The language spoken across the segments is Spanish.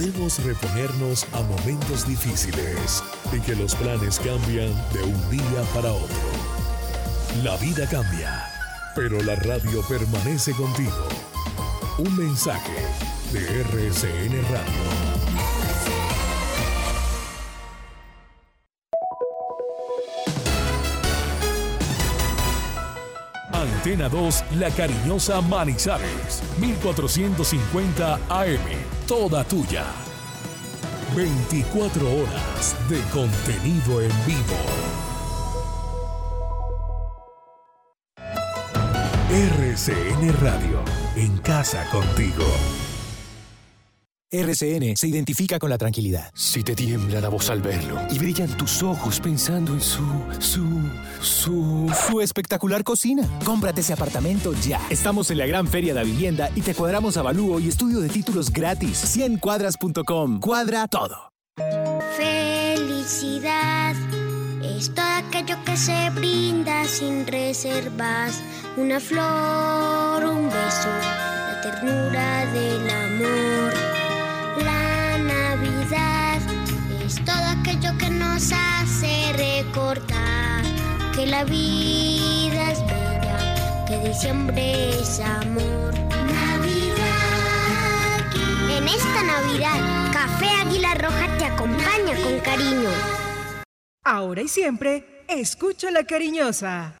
podemos reponernos a momentos difíciles y que los planes cambian de un día para otro. La vida cambia, pero la radio permanece contigo. Un mensaje de RCN Radio. Antena 2, La Cariñosa Manizales, 1450 AM, toda tuya. 24 horas de contenido en vivo. RCN Radio, en casa contigo. RCN se identifica con la tranquilidad. Si te tiembla la voz al verlo y brillan tus ojos pensando en su, su, su, su espectacular cocina. Cómprate ese apartamento ya. Estamos en la gran feria de vivienda y te cuadramos avalúo y estudio de títulos gratis. 100cuadras.com. Cuadra todo. Felicidad es todo aquello que se brinda sin reservas. Una flor, un beso, la ternura del amor aquello que nos hace recordar que la vida es bella, que diciembre es amor. Navidad. En esta Navidad, Café Águila Roja te acompaña con cariño. Ahora y siempre, escucha la cariñosa.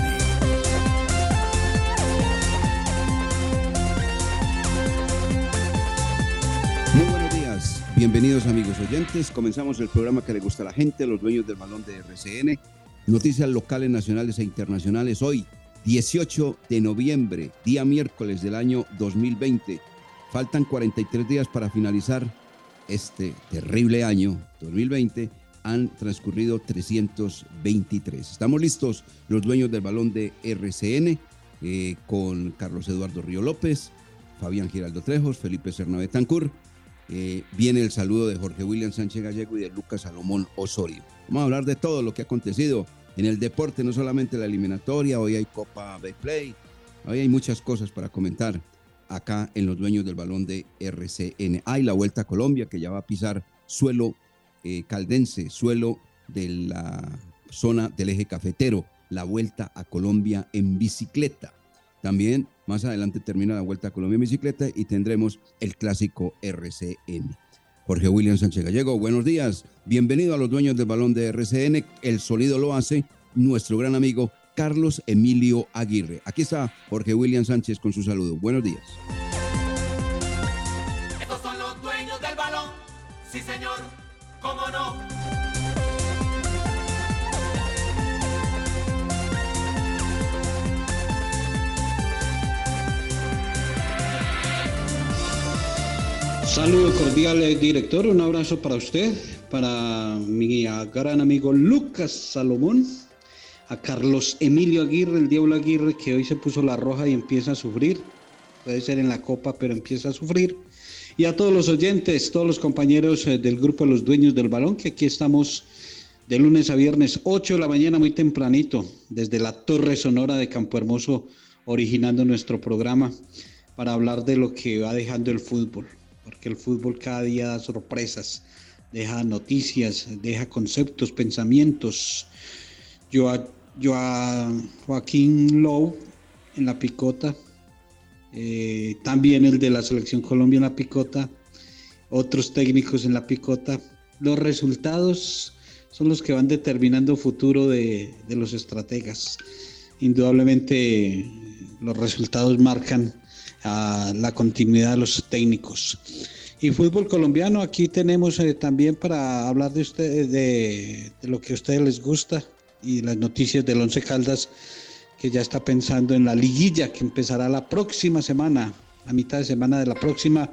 Bienvenidos amigos oyentes. Comenzamos el programa que le gusta a la gente, los dueños del balón de RCN. Noticias locales, nacionales e internacionales hoy, 18 de noviembre, día miércoles del año 2020. Faltan 43 días para finalizar este terrible año 2020. Han transcurrido 323. Estamos listos, los dueños del balón de RCN, eh, con Carlos Eduardo Río López, Fabián Giraldo Trejos, Felipe Serna Tancur. Eh, viene el saludo de Jorge William Sánchez Gallego y de Lucas Salomón Osorio. Vamos a hablar de todo lo que ha acontecido en el deporte, no solamente la eliminatoria, hoy hay Copa Play, hoy hay muchas cosas para comentar acá en los dueños del balón de RCN. Hay la Vuelta a Colombia que ya va a pisar suelo eh, caldense, suelo de la zona del eje cafetero, la Vuelta a Colombia en bicicleta. También más adelante termina la Vuelta a Colombia en bicicleta y tendremos el clásico RCN. Jorge William Sánchez Gallego, buenos días. Bienvenido a los dueños del balón de RCN. El sonido lo hace nuestro gran amigo Carlos Emilio Aguirre. Aquí está Jorge William Sánchez con su saludo. Buenos días. Saludos cordiales, director. Un abrazo para usted, para mi gran amigo Lucas Salomón, a Carlos Emilio Aguirre, el Diablo Aguirre, que hoy se puso la roja y empieza a sufrir. Puede ser en la copa, pero empieza a sufrir. y a todos los oyentes, todos los compañeros eh, del grupo de los dueños del balón, que aquí estamos de lunes a viernes, 8 de la mañana, muy tempranito, desde la Torre Sonora de Campo Hermoso, originando nuestro programa para hablar de lo que va dejando el fútbol, porque el fútbol cada día da sorpresas, deja noticias, deja conceptos, pensamientos. Yo a, yo a Joaquín Lowe en la picota, eh, también el de la selección Colombia en la picota, otros técnicos en la picota. Los resultados son los que van determinando el futuro de, de los estrategas. Indudablemente los resultados marcan a la continuidad de los técnicos. Y fútbol colombiano, aquí tenemos eh, también para hablar de, usted, de, lo que a ustedes les gusta y las noticias del Once Caldas, que ya está pensando en la liguilla que empezará la próxima semana, a mitad de semana de la próxima,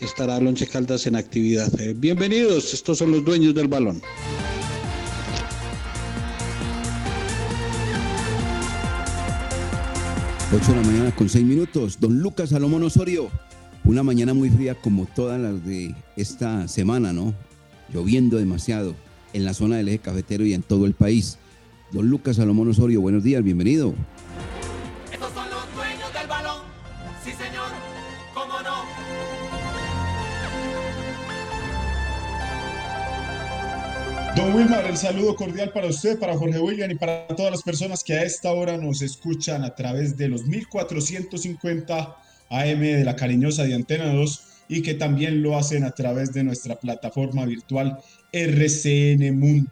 estará el Once Caldas en actividad. Eh, bienvenidos, estos son los dueños del balón. 8 de la mañana con 6 minutos. Don Lucas Salomón Osorio. Una mañana muy fría como todas las de esta semana, ¿no? Lloviendo demasiado en la zona del eje cafetero y en todo el país. Don Lucas Salomón Osorio, buenos días, bienvenido. Don Wilmar, el saludo cordial para usted, para Jorge William y para todas las personas que a esta hora nos escuchan a través de los 1450 AM de la cariñosa de Antena 2 y que también lo hacen a través de nuestra plataforma virtual rcnmundo.com.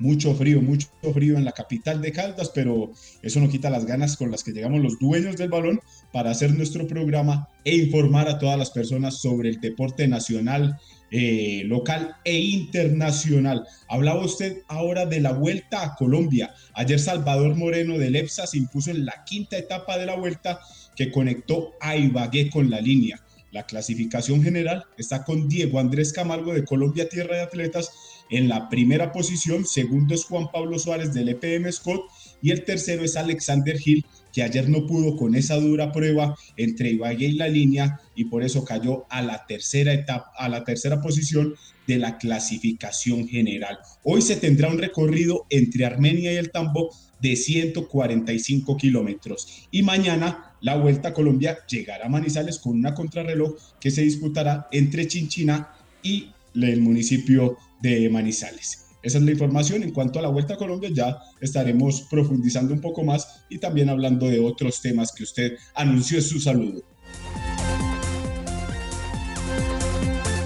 Mucho frío, mucho frío en la capital de Caldas, pero eso no quita las ganas con las que llegamos los dueños del balón para hacer nuestro programa e informar a todas las personas sobre el deporte nacional, eh, local e internacional. Hablaba usted ahora de la vuelta a Colombia. Ayer Salvador Moreno del EPSA se impuso en la quinta etapa de la vuelta que conectó a Ibagué con la línea. La clasificación general está con Diego Andrés Camargo de Colombia Tierra de Atletas en la primera posición, segundo es Juan Pablo Suárez del EPM Scott y el tercero es Alexander Hill que ayer no pudo con esa dura prueba entre Ibagué y la línea y por eso cayó a la tercera etapa, a la tercera posición de la clasificación general. Hoy se tendrá un recorrido entre Armenia y el Tambo de 145 kilómetros y mañana la Vuelta a Colombia llegará a Manizales con una contrarreloj que se disputará entre Chinchina y el municipio de Manizales. Esa es la información. En cuanto a la Vuelta a Colombia, ya estaremos profundizando un poco más y también hablando de otros temas que usted anunció en su saludo.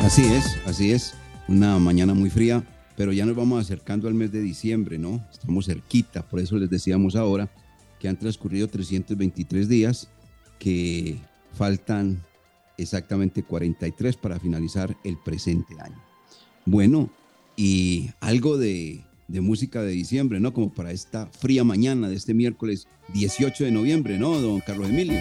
Así es, así es. Una mañana muy fría, pero ya nos vamos acercando al mes de diciembre, ¿no? Estamos cerquita, por eso les decíamos ahora que han transcurrido 323 días, que faltan exactamente 43 para finalizar el presente año. Bueno, y algo de, de, música de diciembre, ¿no? Como para esta fría mañana de este miércoles 18 de noviembre, ¿no, don Carlos Emilio?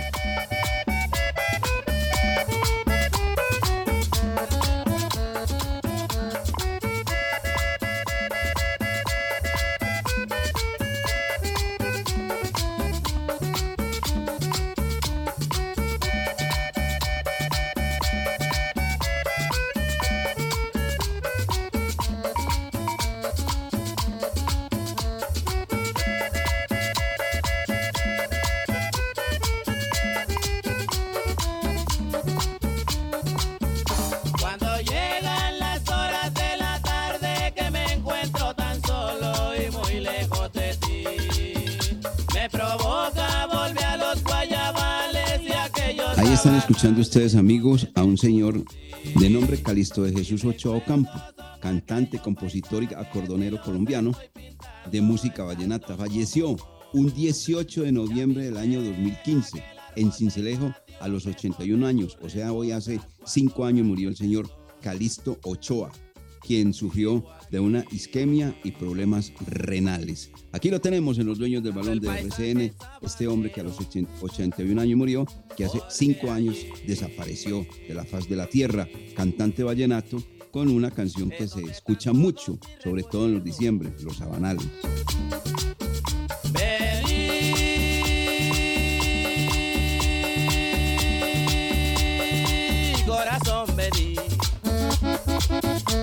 Ahí están escuchando ustedes, amigos, a un señor de nombre Calisto de Jesús Ochoa Ocampo, cantante, compositor y acordonero colombiano de música vallenata. Falleció un 18 de noviembre del año 2015 en Cincelejo a los 81 años, o sea, hoy hace cinco años murió el señor Calisto Ochoa, quien sufrió de una isquemia y problemas renales. Aquí lo tenemos en los dueños del balón de RCN, este hombre que a los 81 años murió, que hace cinco años desapareció de la faz de la tierra, cantante vallenato, con una canción que se escucha mucho, sobre todo en los diciembre, los sabanales. vení. Vení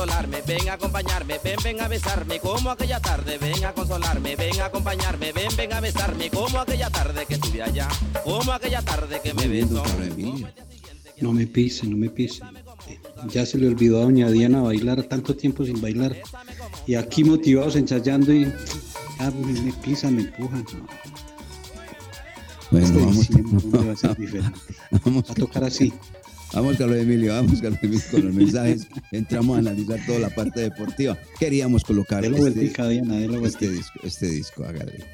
consolarme, ven a acompañarme, ven, ven a besarme como aquella tarde. Ven a consolarme, ven a acompañarme, ven, ven a besarme como aquella tarde que estuve allá. Como aquella tarde que me besó. No me pise, no me pise. Ya se le olvidó a doña Diana bailar tanto tiempo sin bailar. Y aquí motivados ensayando y ya me, me pisan, me empujan. no. Bueno, Este vamos, diciembre va a ser diferente. vamos a tocar así. Vamos, Carlos Emilio, vamos, Carlos Emilio, con los mensajes. Entramos a analizar toda la parte deportiva. Queríamos colocar Dele vueltica, Diana, este disco, este disco, hágale.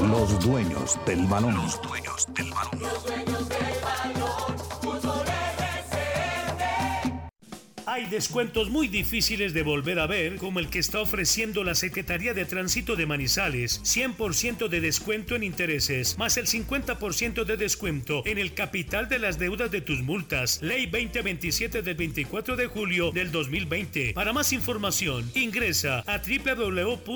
Los dueños del balón. Descuentos muy difíciles de volver a ver, como el que está ofreciendo la Secretaría de Tránsito de Manizales. 100% de descuento en intereses, más el 50% de descuento en el capital de las deudas de tus multas. Ley 2027 del 24 de julio del 2020. Para más información, ingresa a www.stm.com.co.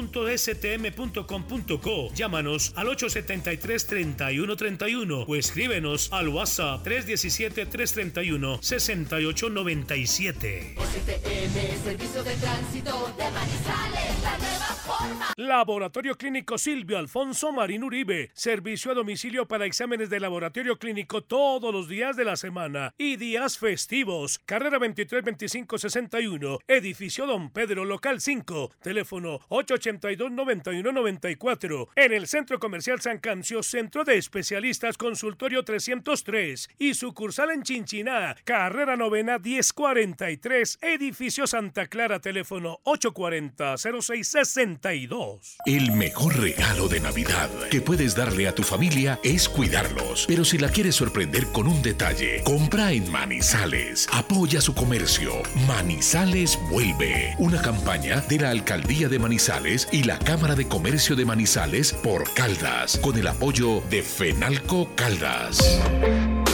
Llámanos al 873-3131 o escríbenos al WhatsApp 317-331-6897. STM, Servicio de Tránsito de Manizales, la nueva forma. Laboratorio Clínico Silvio Alfonso Marín Uribe. Servicio a domicilio para exámenes de laboratorio clínico todos los días de la semana y días festivos. Carrera 23 25 61. Edificio Don Pedro, local 5. Teléfono 882 91 94. En el Centro Comercial San Cancio, Centro de Especialistas Consultorio 303 y sucursal en Chinchiná. Carrera Novena 1043. Edificio Santa Clara, teléfono 840-0662. El mejor regalo de Navidad que puedes darle a tu familia es cuidarlos. Pero si la quieres sorprender con un detalle, compra en Manizales. Apoya su comercio. Manizales vuelve. Una campaña de la Alcaldía de Manizales y la Cámara de Comercio de Manizales por Caldas, con el apoyo de Fenalco Caldas.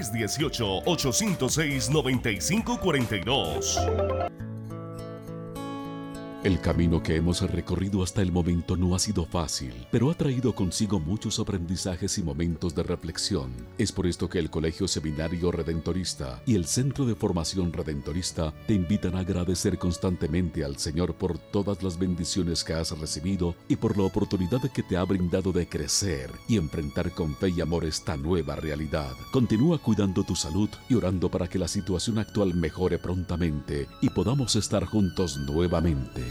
318-806-9542. El camino que hemos recorrido hasta el momento no ha sido fácil, pero ha traído consigo muchos aprendizajes y momentos de reflexión. Es por esto que el Colegio Seminario Redentorista y el Centro de Formación Redentorista te invitan a agradecer constantemente al Señor por todas las bendiciones que has recibido y por la oportunidad que te ha brindado de crecer y enfrentar con fe y amor esta nueva realidad. Continúa cuidando tu salud y orando para que la situación actual mejore prontamente y podamos estar juntos nuevamente.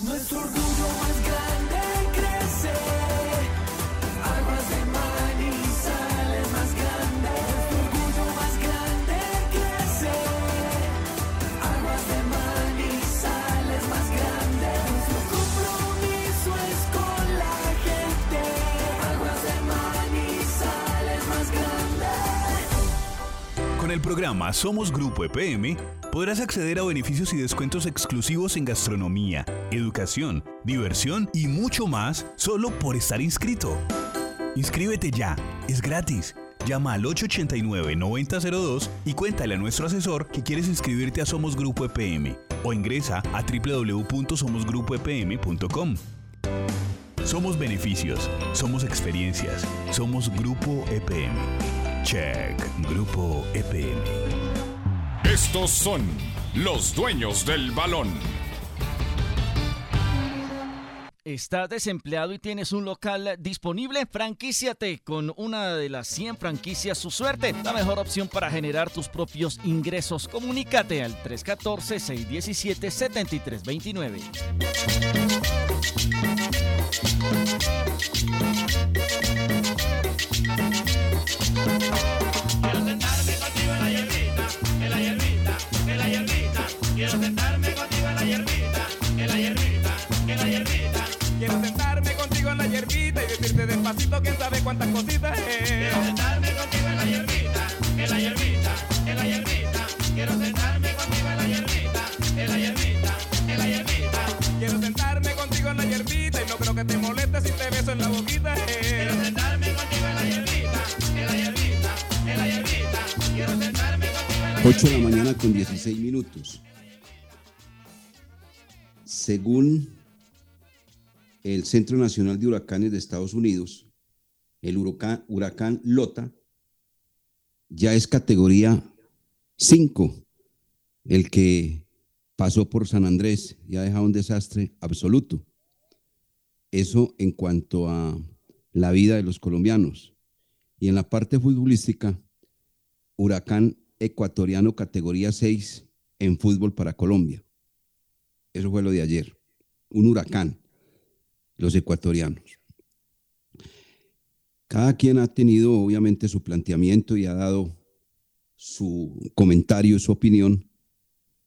Nuestro orgullo más grande crece. Aguas de Manizales más grande. Nuestro orgullo más grande crece. Aguas de Manizales más grande. Nuestro compromiso es con la gente. Aguas de Manizales más grande. Con el programa Somos Grupo EPM podrás acceder a beneficios y descuentos exclusivos en gastronomía, educación, diversión y mucho más solo por estar inscrito. Inscríbete ya, es gratis. Llama al 889-9002 y cuéntale a nuestro asesor que quieres inscribirte a Somos Grupo EPM o ingresa a www.somosgrupoepm.com. Somos beneficios, somos experiencias, somos Grupo EPM. Check, Grupo EPM. Estos son los dueños del balón. ¿Estás desempleado y tienes un local disponible? Franquíciate con una de las 100 franquicias Su Suerte, la mejor opción para generar tus propios ingresos. Comunícate al 314-617-7329. Quiero sentarme contigo en la hierbita, en la hierbita, en la hierbita. Quiero sentarme contigo en la hierbita y decirte despacito quién sabe cuántas cositas es. Quiero sentarme contigo en la hierbita, en la hierbita, en la hierbita. Quiero sentarme contigo en la hierbita, en la hierbita, en la hierbita. Quiero sentarme contigo en la hierbita y no creo que te moleste si te beso en la boquita. eh. Quiero sentarme contigo en la hierbita, en la hierbita, en la hierbita. Quiero sentarme contigo en la 8 de la mañana con 16 minutos. Según el Centro Nacional de Huracanes de Estados Unidos, el huracán, Lota ya es categoría 5, el que pasó por San Andrés y ha dejado un desastre absoluto. Eso en cuanto a la vida de los colombianos. Y en la parte futbolística, huracán ecuatoriano categoría 6 en fútbol para Colombia. Eso fue lo de ayer. Un huracán, los ecuatorianos. Cada quien ha tenido obviamente su planteamiento y ha dado su comentario, su opinión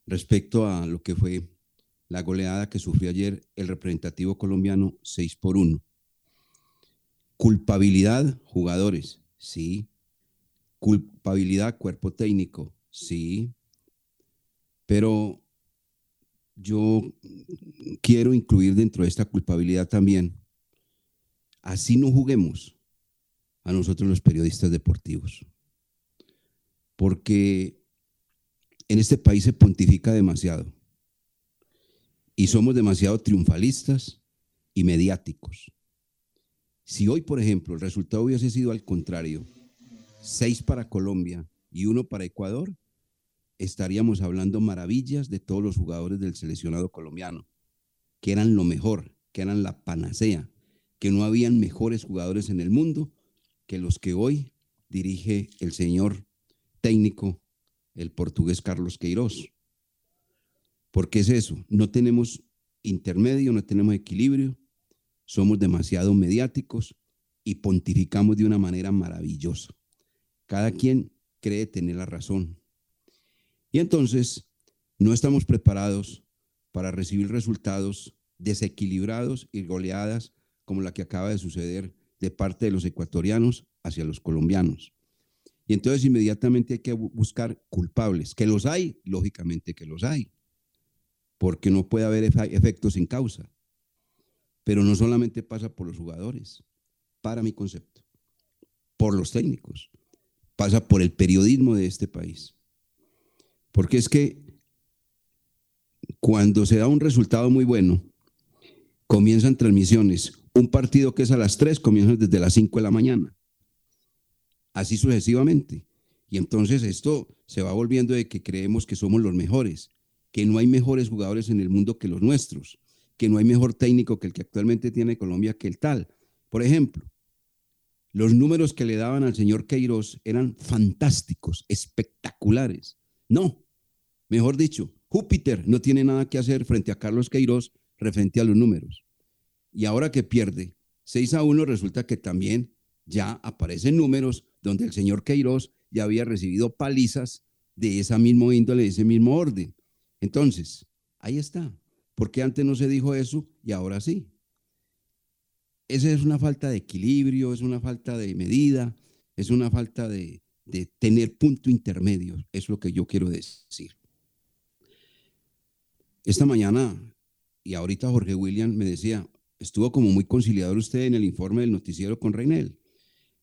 respecto a lo que fue la goleada que sufrió ayer el representativo colombiano 6 por 1. Culpabilidad, jugadores, sí. Culpabilidad, cuerpo técnico, sí. Pero yo quiero incluir dentro de esta culpabilidad también, así no juguemos a nosotros los periodistas deportivos. Porque en este país se pontifica demasiado y somos demasiado triunfalistas y mediáticos. Si hoy, por ejemplo, el resultado hubiese sido al contrario, seis para Colombia y uno para Ecuador, estaríamos hablando maravillas de todos los jugadores del seleccionado colombiano, que eran lo mejor, que eran la panacea, que no habían mejores jugadores en el mundo que los que hoy dirige el señor técnico, el portugués Carlos Queiroz. ¿Por qué es eso? No tenemos intermedio, no tenemos equilibrio, somos demasiado mediáticos y pontificamos de una manera maravillosa. Cada quien cree tener la razón. Y entonces no estamos preparados para recibir resultados desequilibrados y goleadas como la que acaba de suceder de parte de los ecuatorianos hacia los colombianos. Y entonces inmediatamente hay que buscar culpables, que los hay, lógicamente que los hay, porque no puede haber efectos sin causa. Pero no solamente pasa por los jugadores, para mi concepto, por los técnicos, pasa por el periodismo de este país. Porque es que cuando se da un resultado muy bueno, comienzan transmisiones. Un partido que es a las 3 comienza desde las 5 de la mañana. Así sucesivamente. Y entonces esto se va volviendo de que creemos que somos los mejores, que no hay mejores jugadores en el mundo que los nuestros, que no hay mejor técnico que el que actualmente tiene Colombia que el tal. Por ejemplo, los números que le daban al señor Queiroz eran fantásticos, espectaculares. No, mejor dicho, Júpiter no tiene nada que hacer frente a Carlos Queiroz referente a los números. Y ahora que pierde 6 a 1, resulta que también ya aparecen números donde el señor Queiroz ya había recibido palizas de esa mismo índole, de ese mismo orden. Entonces, ahí está. ¿Por qué antes no se dijo eso y ahora sí? Esa es una falta de equilibrio, es una falta de medida, es una falta de, de tener punto intermedio. Es lo que yo quiero decir. Esta mañana, y ahorita Jorge William me decía, estuvo como muy conciliador usted en el informe del noticiero con Reinel.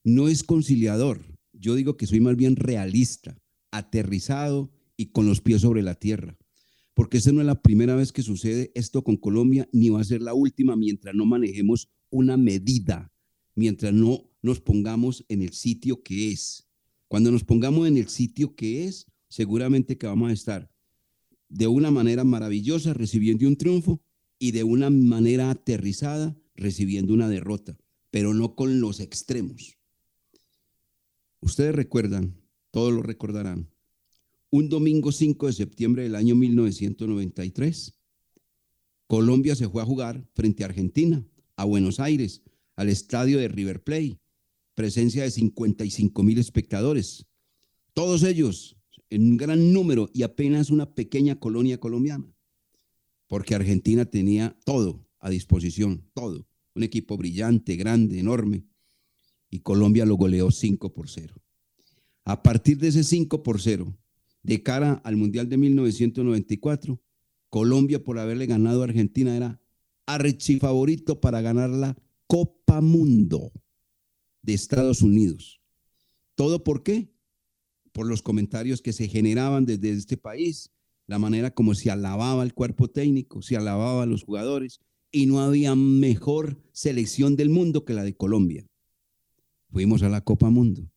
No es conciliador, yo digo que soy más bien realista, aterrizado y con los pies sobre la tierra. Porque esta no es la primera vez que sucede esto con Colombia, ni va a ser la última mientras no manejemos una medida mientras no nos pongamos en el sitio que es. Cuando nos pongamos en el sitio que es, seguramente que vamos a estar de una manera maravillosa recibiendo un triunfo y de una manera aterrizada recibiendo una derrota, pero no con los extremos. Ustedes recuerdan, todos lo recordarán, un domingo 5 de septiembre del año 1993, Colombia se fue a jugar frente a Argentina, a Buenos Aires, al estadio de River Plate, presencia de 55 mil espectadores, todos ellos en un gran número y apenas una pequeña colonia colombiana, porque Argentina tenía todo a disposición, todo, un equipo brillante, grande, enorme, y Colombia lo goleó 5 por 0. A partir de ese 5 por 0, de cara al Mundial de 1994, Colombia por haberle ganado a Argentina era archifavorito para ganar la Copa Mundo de Estados Unidos. ¿Todo por qué? Por los comentarios que se generaban desde este país, la manera como se alababa el cuerpo técnico, se alababa a los jugadores, y no había mejor selección del mundo que la de Colombia. Fuimos a la Copa Mundo,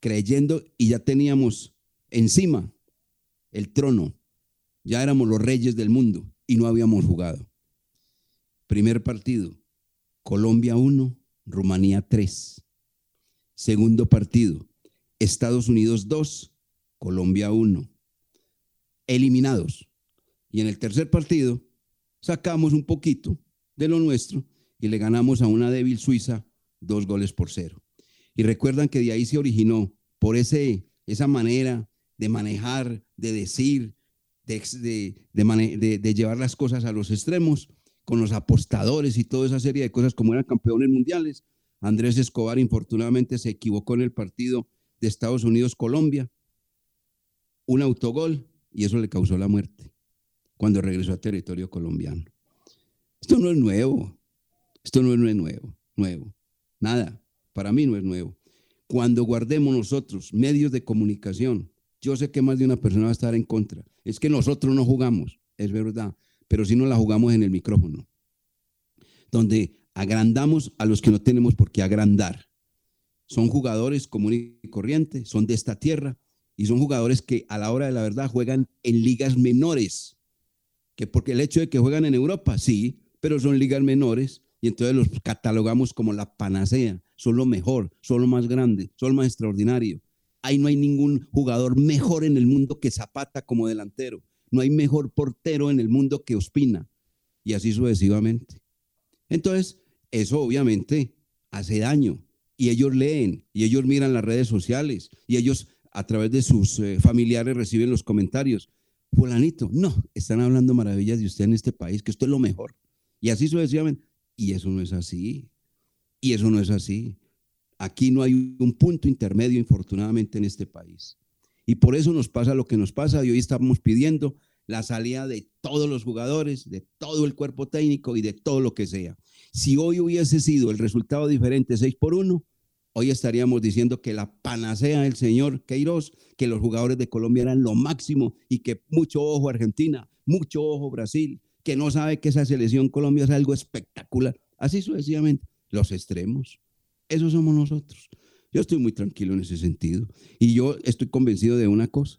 creyendo y ya teníamos encima el trono, ya éramos los reyes del mundo y no habíamos jugado. Primer partido, Colombia 1, Rumanía 3. Segundo partido, Estados Unidos 2, Colombia 1. Eliminados. Y en el tercer partido, sacamos un poquito de lo nuestro y le ganamos a una débil Suiza dos goles por cero. Y recuerdan que de ahí se originó, por ese, esa manera de manejar, de decir, de, de, llevar las cosas a los extremos, con los apostadores y toda esa serie de cosas como eran campeones mundiales. Andrés Escobar infortunadamente se equivocó en el partido de Estados Unidos-Colombia, un autogol y eso le causó la muerte cuando regresó a territorio colombiano. Esto no es nuevo, esto no es nuevo, nuevo, nada, para mí no es nuevo. Cuando guardemos nosotros medios de comunicación, yo sé que más de una persona va a estar en contra. Es que nosotros no jugamos, es verdad, pero si no la jugamos en el micrófono, donde agrandamos a los que no tenemos por qué agrandar. Son jugadores comunes y corrientes, son de esta tierra y son jugadores que a la hora de la verdad juegan en ligas menores. Que porque el hecho de que juegan en Europa, sí, pero son ligas menores y entonces los catalogamos como la panacea, son lo mejor, son lo más grande, son lo más extraordinario. Ahí no hay ningún jugador mejor en el mundo que Zapata como delantero, no hay mejor portero en el mundo que Ospina. Y así sucesivamente. Entonces, eso obviamente hace daño y ellos leen y ellos miran las redes sociales y ellos a través de sus eh, familiares reciben los comentarios fulanito, no, están hablando maravillas de usted en este país, que esto es lo mejor. Y así sucesivamente. Y eso no es así. Y eso no es así. Aquí no hay un punto intermedio, infortunadamente, en este país. Y por eso nos pasa lo que nos pasa. Y hoy estamos pidiendo la salida de todos los jugadores, de todo el cuerpo técnico y de todo lo que sea. Si hoy hubiese sido el resultado diferente 6 por 1, hoy estaríamos diciendo que la panacea del señor Queiroz, que los jugadores de Colombia eran lo máximo y que mucho ojo Argentina, mucho ojo Brasil, que no sabe que esa selección Colombia es algo espectacular. Así sucesivamente, los extremos. Esos somos nosotros. Yo estoy muy tranquilo en ese sentido. Y yo estoy convencido de una cosa,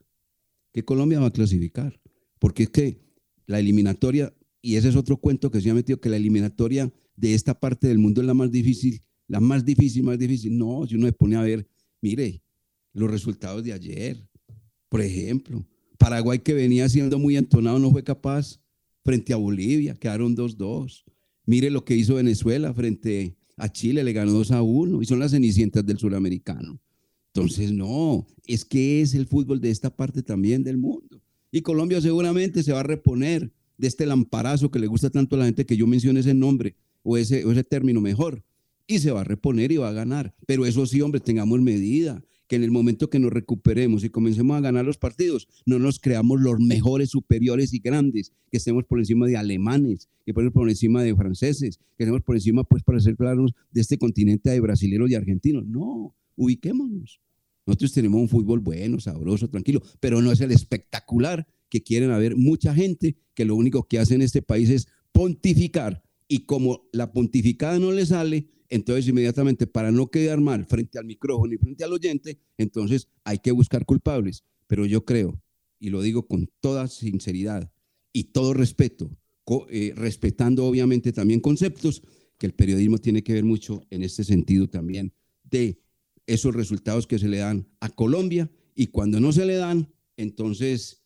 que Colombia va a clasificar. Porque es que la eliminatoria, y ese es otro cuento que se ha metido, que la eliminatoria de esta parte del mundo es la más difícil la más difícil, más difícil. No, si uno se pone a ver, mire, los resultados de ayer, por ejemplo, Paraguay que venía siendo muy entonado no fue capaz frente a Bolivia, quedaron 2-2. Mire lo que hizo Venezuela frente a Chile, le ganó 2 a 1 y son las cenicientas del suramericano. Entonces, no, es que es el fútbol de esta parte también del mundo. Y Colombia seguramente se va a reponer de este lamparazo que le gusta tanto a la gente que yo mencione ese nombre o ese, o ese término mejor, y se va a reponer y va a ganar. Pero eso sí, hombre, tengamos medida, que en el momento que nos recuperemos y comencemos a ganar los partidos, no nos creamos los mejores, superiores y grandes, que estemos por encima de alemanes, que estemos por encima de franceses, que estemos por encima, pues, para ser claros, de este continente de brasileños y argentinos. No, ubiquémonos. Nosotros tenemos un fútbol bueno, sabroso, tranquilo, pero no es el espectacular que quieren haber mucha gente que lo único que hace en este país es pontificar Y como la pontificada no le sale, entonces inmediatamente para no quedar mal frente al micrófono y frente al oyente, entonces hay que buscar culpables. Pero yo creo, y lo digo con toda sinceridad y todo respeto, eh, respetando obviamente también conceptos, que el periodismo tiene que ver mucho en este sentido también de esos resultados que se le dan a Colombia y cuando no se le dan, entonces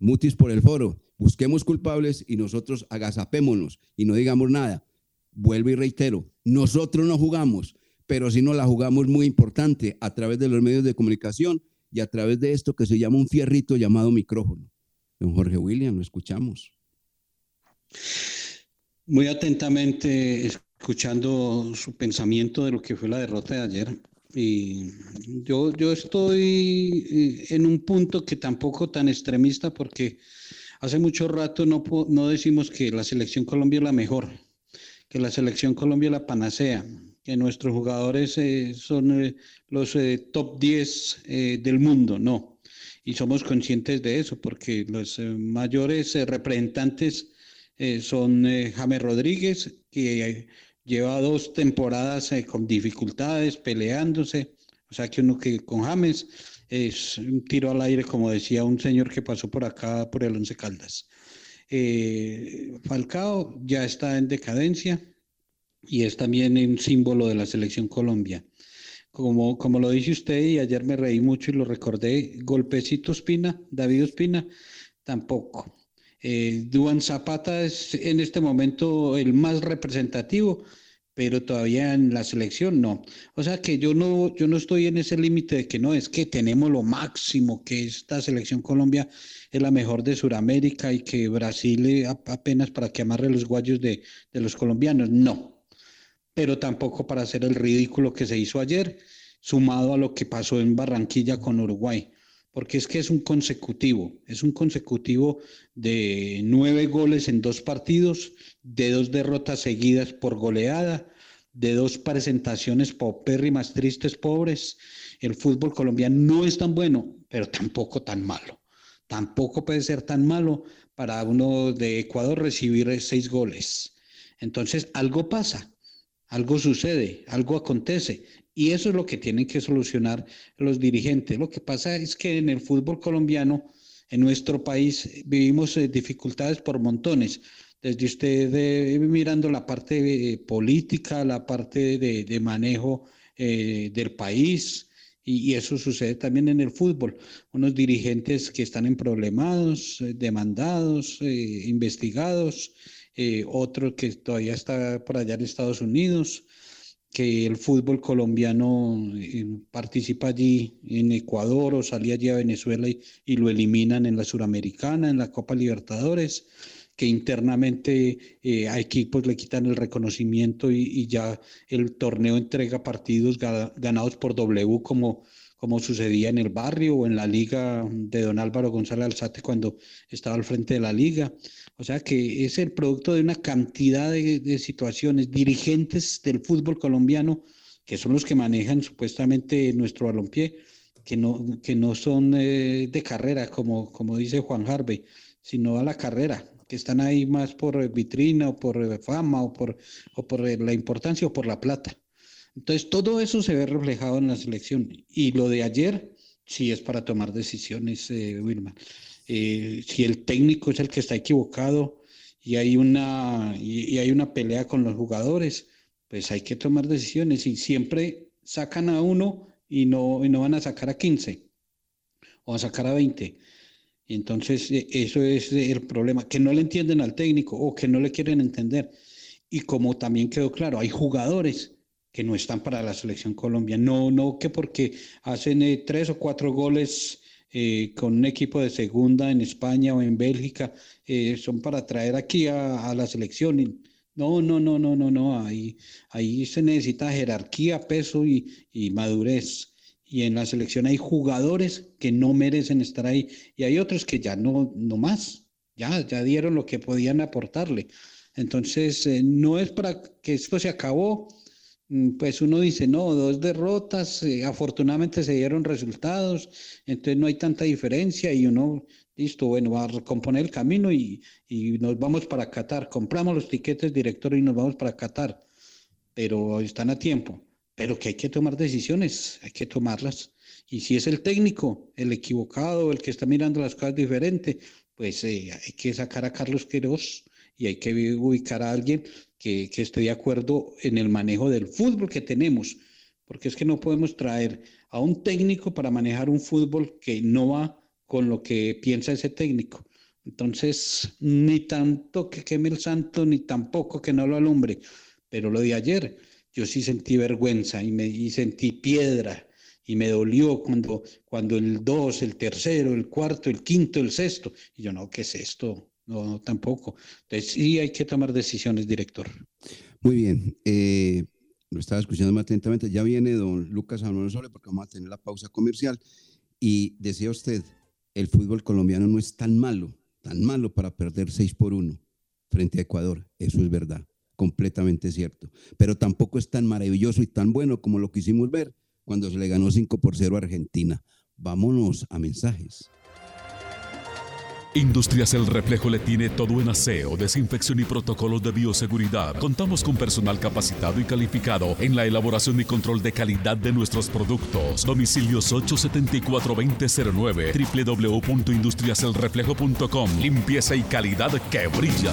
mutis por el foro, busquemos culpables y nosotros agazapémonos y no digamos nada. Vuelvo y reitero, nosotros no jugamos, pero si no la jugamos muy importante a través de los medios de comunicación y a través de esto que se llama un fierrito llamado micrófono. Don Jorge William, lo escuchamos. Muy atentamente escuchando su pensamiento de lo que fue la derrota de ayer. Y yo, yo estoy eh, en un punto que tampoco tan extremista porque hace mucho rato no, no decimos que la selección Colombia es la mejor, que la selección Colombia la panacea, que nuestros jugadores eh, son eh, los top 10 del mundo, no. Y somos conscientes de eso porque los mayores representantes son James Rodríguez, que lleva dos temporadas eh, con dificultades, peleándose. O sea que uno que con James es un tiro al aire, como decía un señor que pasó por acá por el Once Caldas. Eh, Falcao ya está en decadencia y es también un símbolo de la selección Colombia. Como, como lo dice usted, y ayer me reí mucho y lo recordé, golpecito Espina, David Espina, tampoco. Eh, Duan Zapata es en este momento el más representativo, pero todavía en la selección no. O sea que yo no, yo no estoy en ese límite de que no, es que tenemos lo máximo, que esta selección Colombia es la mejor de Sudamérica y que Brasil apenas para que amarre los guayos de, de los colombianos. No, pero tampoco para hacer el ridículo que se hizo ayer, sumado a lo que pasó en Barranquilla con Uruguay porque es que es un consecutivo, es un consecutivo de nueve goles en dos partidos, de dos derrotas seguidas por goleada, de dos presentaciones paupérrimas, tristes, pobres. El fútbol colombiano no es tan bueno, pero tampoco tan malo. Tampoco puede ser tan malo para uno de Ecuador recibir seis goles. Entonces, algo pasa, algo sucede, algo acontece. Y eso es lo que tienen que solucionar los dirigentes. Lo que pasa es que en el fútbol colombiano, en nuestro país, vivimos eh, dificultades por montones. Desde usted eh, mirando la parte eh, política, la parte de, manejo del país, y, eso sucede también en el fútbol. Unos dirigentes que están en problemados, demandados, investigados, otro que todavía está por allá en Estados Unidos que el fútbol colombiano eh, participa allí en Ecuador o salía allí a Venezuela y, lo eliminan en la Suramericana, en la Copa Libertadores, que internamente eh, a equipos le quitan el reconocimiento y, ya el torneo entrega partidos ganados por W como, como sucedía en el barrio o en la liga de don Álvaro González Alzate cuando estaba al frente de la liga. O sea que es el producto de una cantidad de, situaciones, dirigentes del fútbol colombiano, que son los que manejan supuestamente nuestro balompié, que no, que no son eh, de carrera, como, como dice Juan Harvey, sino a la carrera, que están ahí más por vitrina o por fama o por, o por la importancia o por la plata. Entonces todo eso se ve reflejado en la selección. Y lo de ayer sí es para tomar decisiones, eh, Wilma. Eh, si el técnico es el que está equivocado y hay, una, y, hay una pelea con los jugadores, pues hay que tomar decisiones y siempre sacan a uno y no, y no van a sacar a 15 o a sacar a 20. Entonces e, eso es el problema, que no le entienden al técnico o que no le quieren entender. Y como también quedó claro, hay jugadores que no están para la selección Colombia. No, no que porque hacen eh, tres o cuatro goles eh, con un equipo de segunda en España o en Bélgica, eh, son para traer aquí a, la selección. No, no, no, no, no, no. Ahí, ahí se necesita jerarquía, peso y, y madurez. Y en la selección hay jugadores que no merecen estar ahí y hay otros que ya no, no más. Ya, ya dieron lo que podían aportarle. Entonces, eh, no es para que esto se acabó, Mm, pues uno dice, no, dos derrotas, eh, afortunadamente se dieron resultados, entonces no hay tanta diferencia y uno Listo, bueno, va a recomponer el camino y, y nos vamos para Qatar. Compramos los tiquetes director y nos vamos para Qatar. Pero están a tiempo. Pero que hay que tomar decisiones, hay que tomarlas. Y si es el técnico, el equivocado, el que está mirando las cosas diferente, pues eh, hay que sacar a Carlos Queiroz y hay que ubicar a alguien que, que esté de acuerdo en el manejo del fútbol que tenemos. Porque es que no podemos traer a un técnico para manejar un fútbol que no va con lo que piensa ese técnico. Entonces, ni tanto que queme el santo, ni tampoco que no lo alumbre. Pero lo de ayer, yo sí sentí vergüenza y, me, y sentí piedra y me dolió cuando, cuando el 2, el tercero, el cuarto, el quinto, el sexto. Y yo, no, ¿qué es esto? No, no tampoco. Entonces, sí hay que tomar decisiones, director. Muy bien. Eh, lo estaba escuchando más atentamente. Ya viene don Lucas Manuel Sole porque vamos a tener la pausa comercial. Y decía usted, el fútbol colombiano no es tan malo, tan malo para perder 6 por 1 frente a Ecuador. Eso es verdad, completamente cierto. Pero tampoco es tan maravilloso y tan bueno como lo quisimos ver cuando se le ganó 5 por 0 a Argentina. Vámonos a mensajes. Industrias El Reflejo le tiene todo en aseo, desinfección y protocolos de bioseguridad. Contamos con personal capacitado y calificado en la elaboración y control de calidad de nuestros productos. Domicilios 874-2009, www.industriaselreflejo.com. Limpieza y calidad que brilla.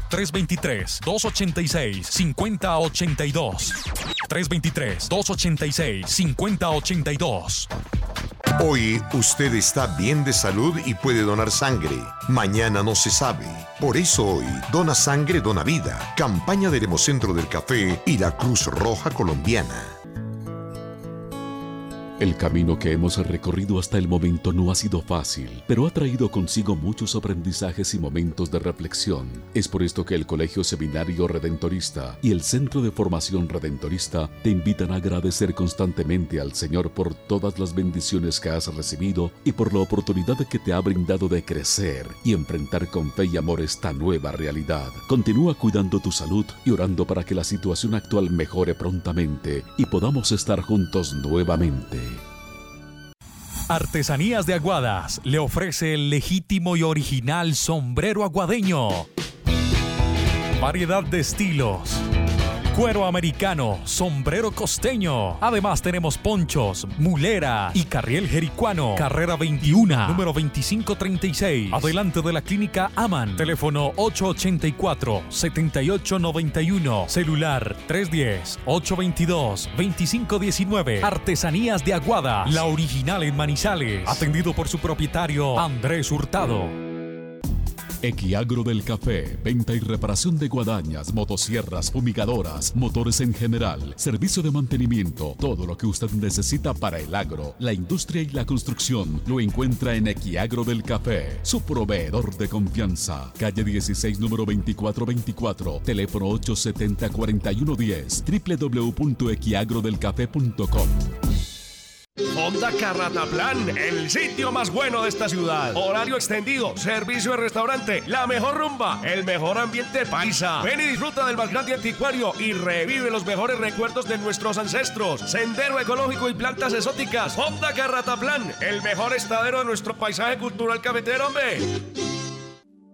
323-286-5082. 323-286-5082. Hoy usted está bien de salud y puede donar sangre. Mañana no se sabe. Por eso hoy, Dona Sangre, Dona Vida. Campaña del Hemocentro del Café y la Cruz Roja Colombiana. El camino que hemos recorrido hasta el momento no ha sido fácil, pero ha traído consigo muchos aprendizajes y momentos de reflexión. Es por esto que el Colegio Seminario Redentorista y el Centro de Formación Redentorista te invitan a agradecer constantemente al Señor por todas las bendiciones que has recibido y por la oportunidad que te ha brindado de crecer y enfrentar con fe y amor esta nueva realidad. Continúa cuidando tu salud y orando para que la situación actual mejore prontamente y podamos estar juntos nuevamente. Artesanías de Aguadas le ofrece el legítimo y original sombrero aguadeño. Variedad de estilos. Cuero americano, sombrero costeño. Además tenemos ponchos, mulera y carriel jericuano. Carrera 21, número 2536. Adelante de la clínica Aman. Teléfono 884-7891. Celular 310-822-2519. Artesanías de Aguada. La original en Manizales. Atendido por su propietario Andrés Hurtado. Equiagro del Café, venta y reparación de guadañas, motosierras, fumigadoras, motores en general, servicio de mantenimiento, todo lo que usted necesita para el agro, la industria y la construcción, lo encuentra en Equiagro del Café, su proveedor de confianza. Calle 16, número 2424, teléfono 870-4110, www.equiagrodelcafé.com. Honda Carrataplan, el sitio más bueno de esta ciudad. Horario extendido, servicio de restaurante, la mejor rumba, el mejor ambiente paisa. Ven y disfruta del más grande anticuario y revive los mejores recuerdos de nuestros ancestros. Sendero ecológico y plantas exóticas. Honda Carrataplan, el mejor estadero de nuestro paisaje cultural cafetero.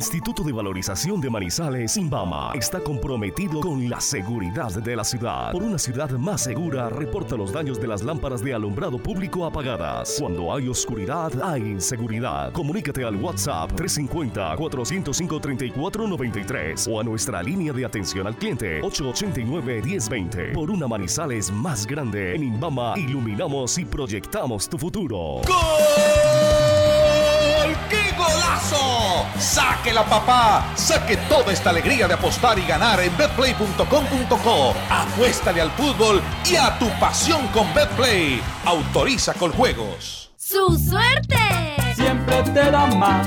Instituto de Valorización de Manizales, Imbama, está comprometido con la seguridad de la ciudad. Por una ciudad más segura, reporta los daños de las lámparas de alumbrado público apagadas. Cuando hay oscuridad, hay inseguridad. Comunícate al WhatsApp 350-405-3493 o a nuestra línea de atención al cliente 889-1020. Por una Manizales más grande, en Imbama iluminamos y proyectamos tu futuro. ¡Qué golazo! ¡Saque la papá! Saque toda esta alegría de apostar y ganar en betplay.com.co. Apuéstale al fútbol y a tu pasión con Betplay. Autoriza con juegos. ¡Su suerte! Siempre te da más.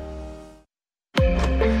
Thank you.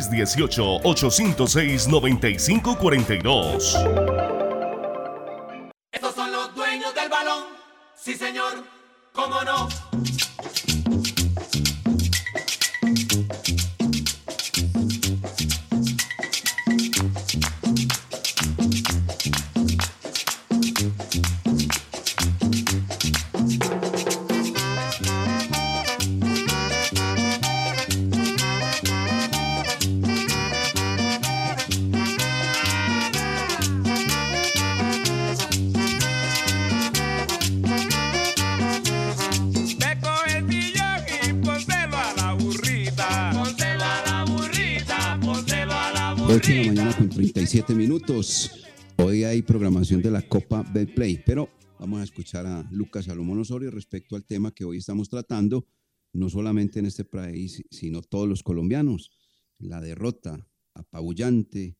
318-806-9542. Estos son los dueños del balón. Sí, señor. ¿Cómo no? Hoy hay programación de la Copa Betplay, pero vamos a escuchar a Lucas Salomón Osorio respecto al tema que hoy estamos tratando, no solamente en este país, sino todos los colombianos. La derrota apabullante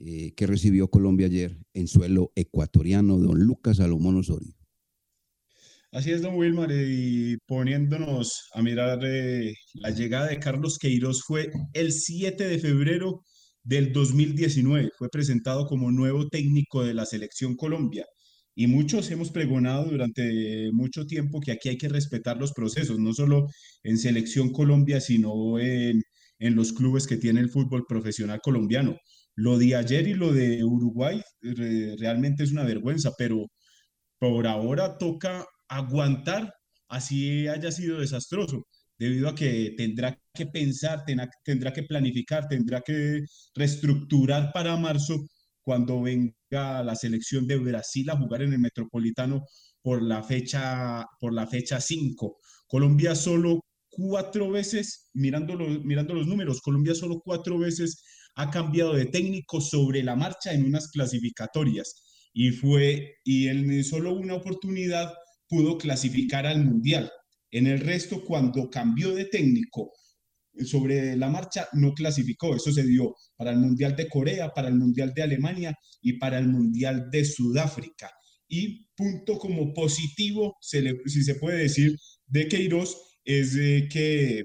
eh, que recibió Colombia ayer en suelo ecuatoriano, don Lucas Salomón Osorio. Así es, don Wilmar, y poniéndonos a mirar eh, la llegada de Carlos Queiroz fue el 7 de febrero del 2019. Fue presentado como nuevo técnico de la selección Colombia. Y muchos hemos pregonado durante mucho tiempo que aquí hay que respetar los procesos, no solo en selección Colombia, sino en, en los clubes que tiene el fútbol profesional colombiano. Lo de ayer y lo de Uruguay re- realmente es una vergüenza, pero por ahora toca aguantar así haya sido desastroso, debido a que tendrá que pensar, tendrá que planificar, tendrá que reestructurar para marzo cuando venga la selección de Brasil a jugar en el Metropolitano por la fecha, por la fecha 5. Colombia solo cuatro veces, mirando los, mirando los números, Colombia solo cuatro veces ha cambiado de técnico sobre la marcha en unas clasificatorias y fue, y en solo una oportunidad pudo clasificar al Mundial. En el resto, cuando cambió de técnico sobre la marcha, no clasificó. Eso se dio para el Mundial de Corea, para el Mundial de Alemania y para el Mundial de Sudáfrica. Y punto como positivo, si se puede decir, de Queiroz, es de que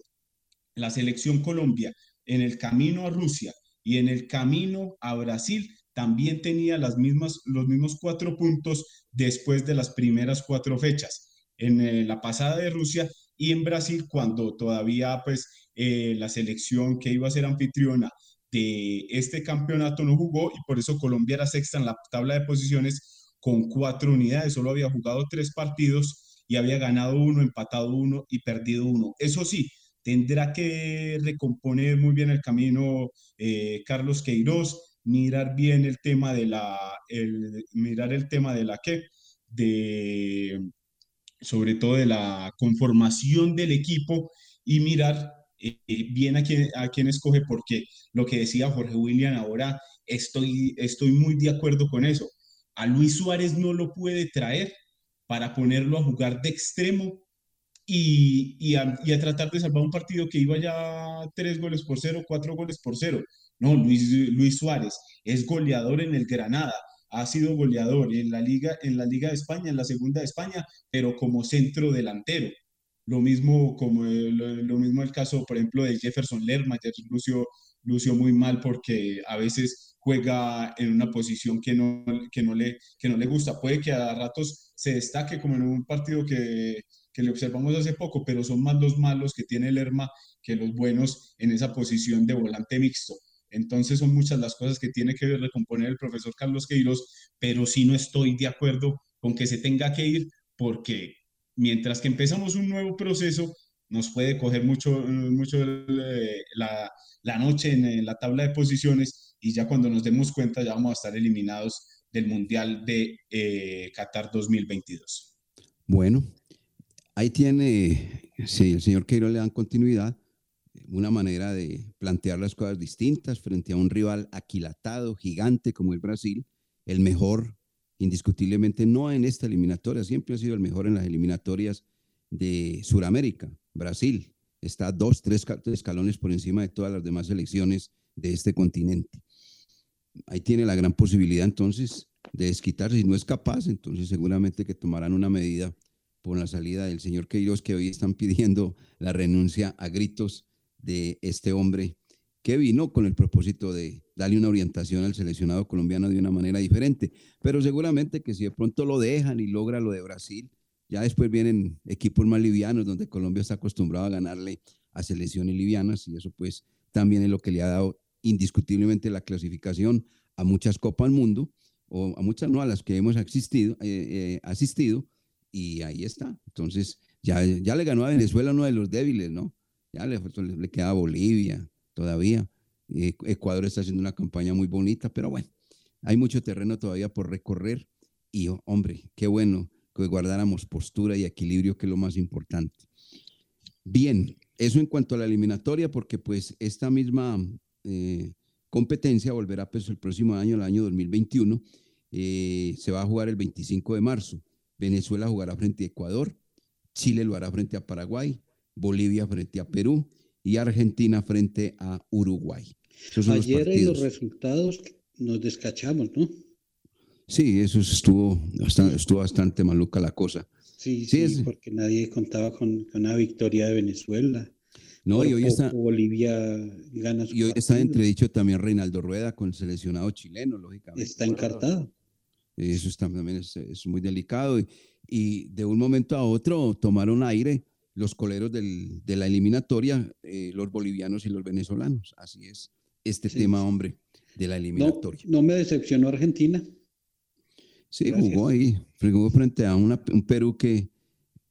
la selección Colombia en el camino a Rusia y en el camino a Brasil también tenía las mismas, los mismos cuatro puntos después de las primeras cuatro fechas. En eh, la pasada de Rusia y en Brasil, cuando todavía pues eh, la selección que iba a ser anfitriona de este campeonato no jugó y por eso Colombia era sexta en la tabla de posiciones con cuatro unidades. Solo había jugado tres partidos y había ganado uno, empatado uno y perdido uno. Eso sí, tendrá que recomponer muy bien el camino eh, Carlos Queiroz, mirar bien el tema de la, mirar el tema de la que, de, sobre todo de la conformación del equipo y mirar bien a quién, a quién escoge, porque lo que decía Jorge William ahora, estoy, estoy muy de acuerdo con eso. A Luis Suárez no lo puede traer para ponerlo a jugar de extremo y, y, a, tratar de salvar un partido que iba ya tres goles por cero, cuatro goles por cero. No, Luis, Luis Suárez es goleador en el Granada, ha sido goleador en la Liga, en la Liga de España, en la Segunda de España, pero como centro delantero. Lo mismo, como el, lo mismo el caso, por ejemplo, de Jefferson Lerma, lució, lució muy mal porque a veces juega en una posición que no, que, no le, que no le gusta. Puede que a ratos se destaque, como en un partido que, que le observamos hace poco, pero son más los malos que tiene Lerma que los buenos en esa posición de volante mixto. Entonces son muchas las cosas que tiene que recomponer el profesor Carlos Queiroz, pero sí no estoy de acuerdo con que se tenga que ir porque mientras que empezamos un nuevo proceso, nos puede coger mucho, mucho la, la noche en la tabla de posiciones y ya cuando nos demos cuenta ya vamos a estar eliminados del Mundial de eh, Qatar 2022. Bueno, ahí tiene, si el señor Queiroz le dan continuidad, una manera de plantear las cosas distintas frente a un rival aquilatado, gigante como el Brasil, el mejor indiscutiblemente no en esta eliminatoria, siempre ha sido el mejor en las eliminatorias de Sudamérica. Brasil está dos, tres escalones por encima de todas las demás selecciones de este continente. Ahí tiene la gran posibilidad entonces de desquitarse. Si no es capaz, entonces seguramente que tomarán una medida por la salida del señor Queiroz, que hoy están pidiendo la renuncia a gritos de este hombre que vino con el propósito de darle una orientación al seleccionado colombiano de una manera diferente. Pero seguramente que si de pronto lo dejan y logra lo de Brasil, ya después vienen equipos más livianos donde Colombia está acostumbrado a ganarle a selecciones livianas y eso pues también es lo que le ha dado indiscutiblemente la clasificación a muchas Copas Mundo o a muchas no a las que hemos asistido, eh, eh, asistido y ahí está. Entonces ya, ya le ganó a Venezuela uno de los débiles, ¿no? Ya le, le queda a Bolivia todavía. Ecuador está haciendo una campaña muy bonita, pero bueno, hay mucho terreno todavía por recorrer y hombre, qué bueno que guardáramos postura y equilibrio, que es lo más importante. Bien, eso en cuanto a la eliminatoria, porque pues esta misma eh, competencia volverá pues el próximo año, el año 2021, eh, se va a jugar el 25 de marzo. Venezuela jugará frente a Ecuador, Chile lo hará frente a Paraguay, Bolivia frente a Perú y Argentina frente a Uruguay. Ayer en los resultados nos descachamos, ¿no? Sí, eso estuvo bastante, estuvo bastante maluca la cosa. Sí, sí, porque nadie contaba con, una victoria de Venezuela. No, y hoy está. Bolivia gana Y hoy está entredicho también Reinaldo Rueda con el seleccionado chileno, lógicamente. Está encartado. Eso también es, es, muy delicado. Y, y, de un momento a otro tomaron aire los coleros del, de la eliminatoria, eh, los bolivianos y los venezolanos. Así es este tema, hombre, de la eliminatoria. No, me decepcionó Argentina. Sí, jugó ahí, jugó frente a una, un Perú que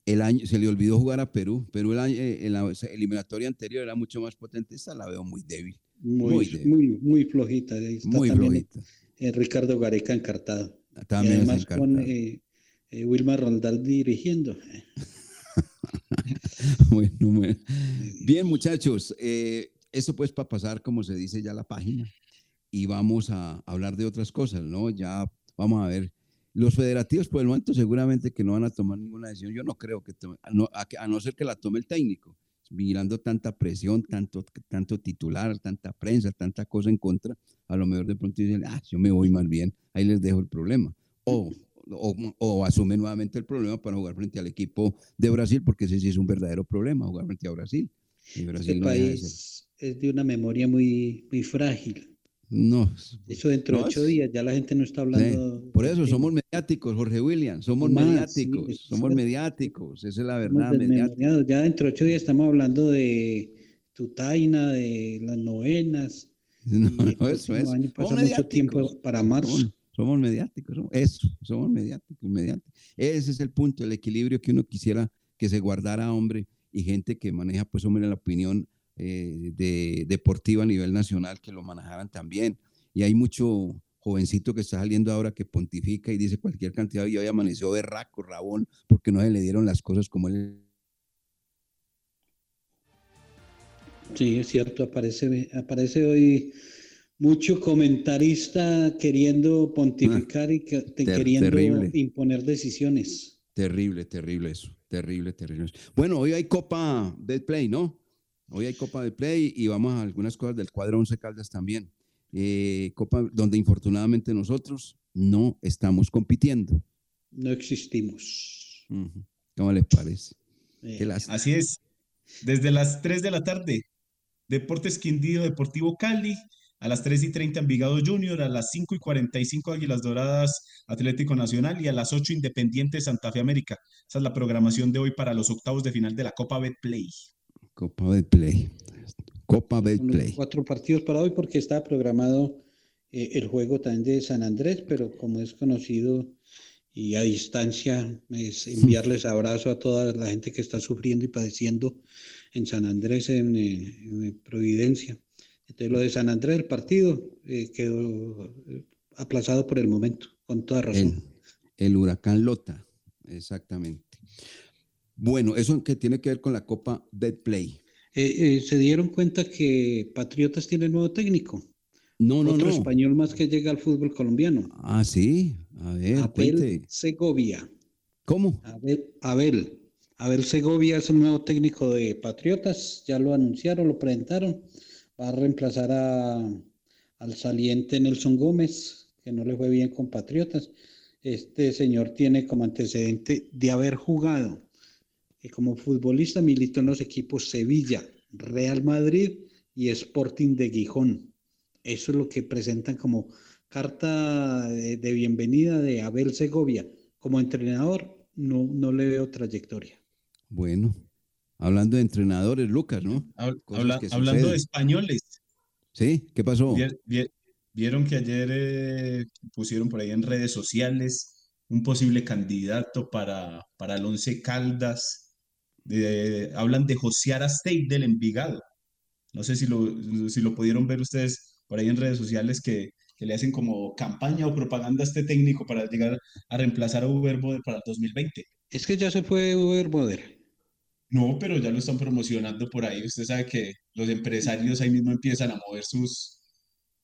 el año se le olvidó jugar a Perú. Perú el año, eh, en la eliminatoria anterior era mucho más potente, esta la veo muy débil. Muy, muy, muy, flojita. muy flojita. Eh, Ricardo Gareca encartado. También además con Wilmar Rondal dirigiendo. bueno, Bien, muchachos, eh, eso pues para pasar, como se dice ya la página, y vamos a hablar de otras cosas, ¿no? Ya vamos a ver. Los federativos por el momento seguramente que no van a tomar ninguna decisión. Yo no creo que tome, a, no, a, no ser que la tome el técnico, mirando tanta presión, tanto, tanto titular, tanta prensa, tanta cosa en contra, a lo mejor de pronto dicen, ah, yo me voy más bien, ahí les dejo el problema. O o, asume nuevamente el problema para jugar frente al equipo de Brasil, porque ese sí es un verdadero problema, jugar frente a Brasil. Y Brasil este país es de una memoria muy, muy frágil. No. Eso dentro de ocho días, ya la gente no está hablando. Por eso somos mediáticos, Jorge William, somos mediáticos, somos mediáticos, esa es la verdad. Ya dentro de ocho días estamos hablando de Tutaina, de las novenas. No, eso es. pasa mucho tiempo para marzo. Somos mediáticos, eso, somos mediáticos, mediáticos. Ese es el punto, el equilibrio que uno quisiera que se guardara, hombre, y gente que maneja, pues, hombre, la opinión eh, de, deportiva a nivel nacional, que lo manejaran también. Y hay mucho jovencito que está saliendo ahora que pontifica y dice cualquier cantidad y hoy amaneció berraco, rabón, porque no se le dieron las cosas como él Sí, es cierto, aparece, aparece hoy mucho comentarista queriendo pontificar y que- te- ter- queriendo terrible. imponer decisiones. Terrible, terrible eso. Terrible, terrible. eso. Bueno, hoy hay Copa del Play, ¿no? Hoy hay Copa del Play y vamos a algunas cosas del cuadro Once Caldas también. Eh, Copa donde infortunadamente nosotros no estamos compitiendo. No existimos. ¿Cómo les parece? Eh. Así es. Desde las 3 de la tarde, Deportes Quindío Deportivo Cali. A las 3 y 30 Envigado Junior, a las 5 y 45 Águilas Doradas Atlético Nacional y a las 8 Independiente Santa Fe América. Esa es la programación de hoy para los octavos de final de la Copa Betplay. Copa del Play. Copa del Son los Play. Cuatro partidos para hoy porque está programado eh, el juego también de San Andrés, pero como es conocido y a distancia, es enviarles abrazo a toda la gente que está sufriendo y padeciendo en San Andrés, en, eh, en Providencia. Entonces, lo de San Andrés, el partido, eh, quedó eh, aplazado por el momento, con toda razón. El, el huracán Lota, exactamente. Bueno, eso que tiene que ver con la Copa Betplay. Eh, eh, ¿Se dieron cuenta que Patriotas tiene nuevo técnico? No, no, Otro no. español más que llega al fútbol colombiano. Ah, sí. A ver, Abel cuente. Segovia. ¿Cómo? Abel, Abel. Abel Segovia es el nuevo técnico de Patriotas. Ya lo anunciaron, lo presentaron. Va a reemplazar a, al saliente Nelson Gómez, que no le fue bien con Patriotas. Este señor tiene como antecedente de haber jugado y como futbolista militó en los equipos Sevilla, Real Madrid y Sporting de Gijón. Eso es lo que presentan como carta de, de bienvenida de Abel Segovia. Como entrenador, no, no le veo trayectoria. Bueno, hablando de entrenadores, Lucas, ¿no? Habla- Cosas habla- que hablando de españoles, ¿Sí? ¿Qué pasó? vier- vier- vieron que ayer eh, pusieron por ahí en redes sociales un posible candidato para, para el Once Caldas. De- hablan de Josiara State del Envigado. No sé si lo, si lo pudieron ver ustedes por ahí en redes sociales que, que le hacen como campaña o propaganda a este técnico para llegar a reemplazar a Uber Boder para el 2020. Es que ya se fue Uber Boder. No, pero ya lo están promocionando por ahí. Usted sabe que los empresarios ahí mismo empiezan a mover sus,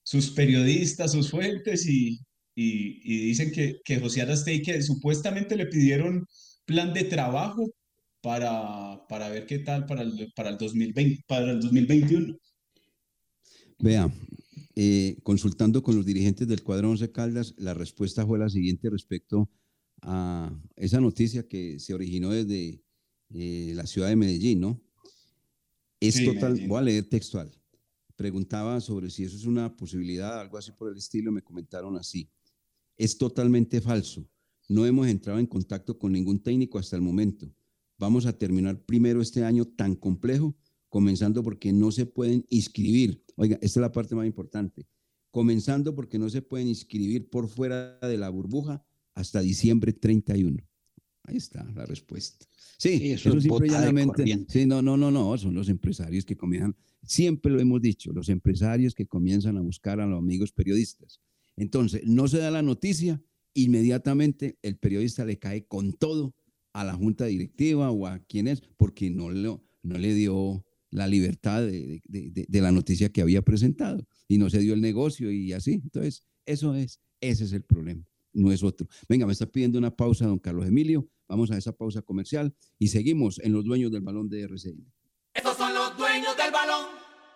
sus periodistas, sus fuentes y, y, dicen que, que José Arastey, que supuestamente le pidieron plan de trabajo para, para ver qué tal para el, para el 2020, para el 2021. Vea, eh, consultando con los dirigentes del cuadro Once Caldas, la respuesta fue la siguiente respecto a esa noticia que se originó desde eh, la ciudad de Medellín, ¿no? Es Sí, total, Medellín. voy a leer textual. Preguntaba sobre si eso es una posibilidad, algo así por el estilo, me comentaron así. Es totalmente falso. No hemos entrado en contacto con ningún técnico hasta el momento. Vamos a terminar primero este año tan complejo, comenzando porque no se pueden inscribir. Oiga, esta es la parte más importante. Comenzando porque no se pueden inscribir por fuera de la burbuja hasta diciembre 31. Ahí está la respuesta. Sí, Sí, eso eso, es simple y botada de llanamente. corriente. Sí, no, no, no, no, son los empresarios que comienzan, siempre lo hemos dicho, los empresarios que comienzan a buscar a los amigos periodistas. Entonces, no se da la noticia, inmediatamente el periodista le cae con todo a la junta directiva o a quien es, porque no, le- no le dio la libertad de, de- de- de la noticia que había presentado y no se dio el negocio y así. Entonces, eso es, ese es el problema, no es otro. Venga, me está pidiendo una pausa, don Carlos Emilio. Vamos a esa pausa comercial y seguimos en los dueños del balón de RCN. Estos son los dueños del balón.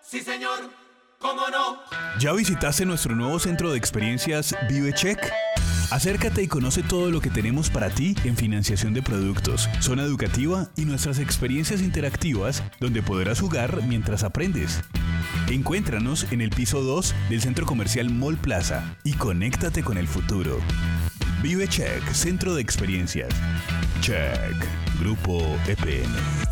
Sí, señor. ¿Cómo no? ¿Ya visitaste nuestro nuevo centro de experiencias ViveCheck? Acércate y conoce todo lo que tenemos para ti en financiación de productos, zona educativa y nuestras experiencias interactivas donde podrás jugar mientras aprendes. Encuéntranos en el piso 2 del centro comercial Mall Plaza y conéctate con el futuro. ViveCheck, centro de experiencias. Check, Grupo EPN.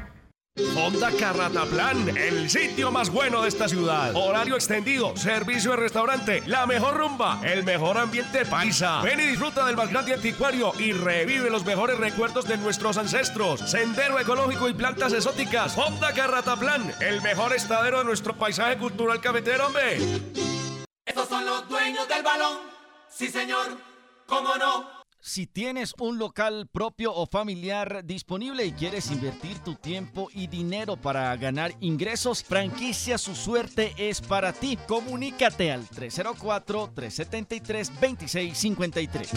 Honda Carrataplan, el sitio más bueno de esta ciudad. Horario extendido, servicio de restaurante, la mejor rumba, el mejor ambiente paisa. Ven y disfruta del más anticuario y revive los mejores recuerdos de nuestros ancestros. Sendero ecológico y plantas exóticas. Honda Carrataplan, el mejor estadero de nuestro paisaje cultural cafetero, hombre. Estos son los dueños del balón. Sí, señor. ¿Cómo no? Si tienes un local propio o familiar disponible y quieres invertir tu tiempo y dinero para ganar ingresos, franquicia su suerte es para ti. Comunícate al 304-373-2653.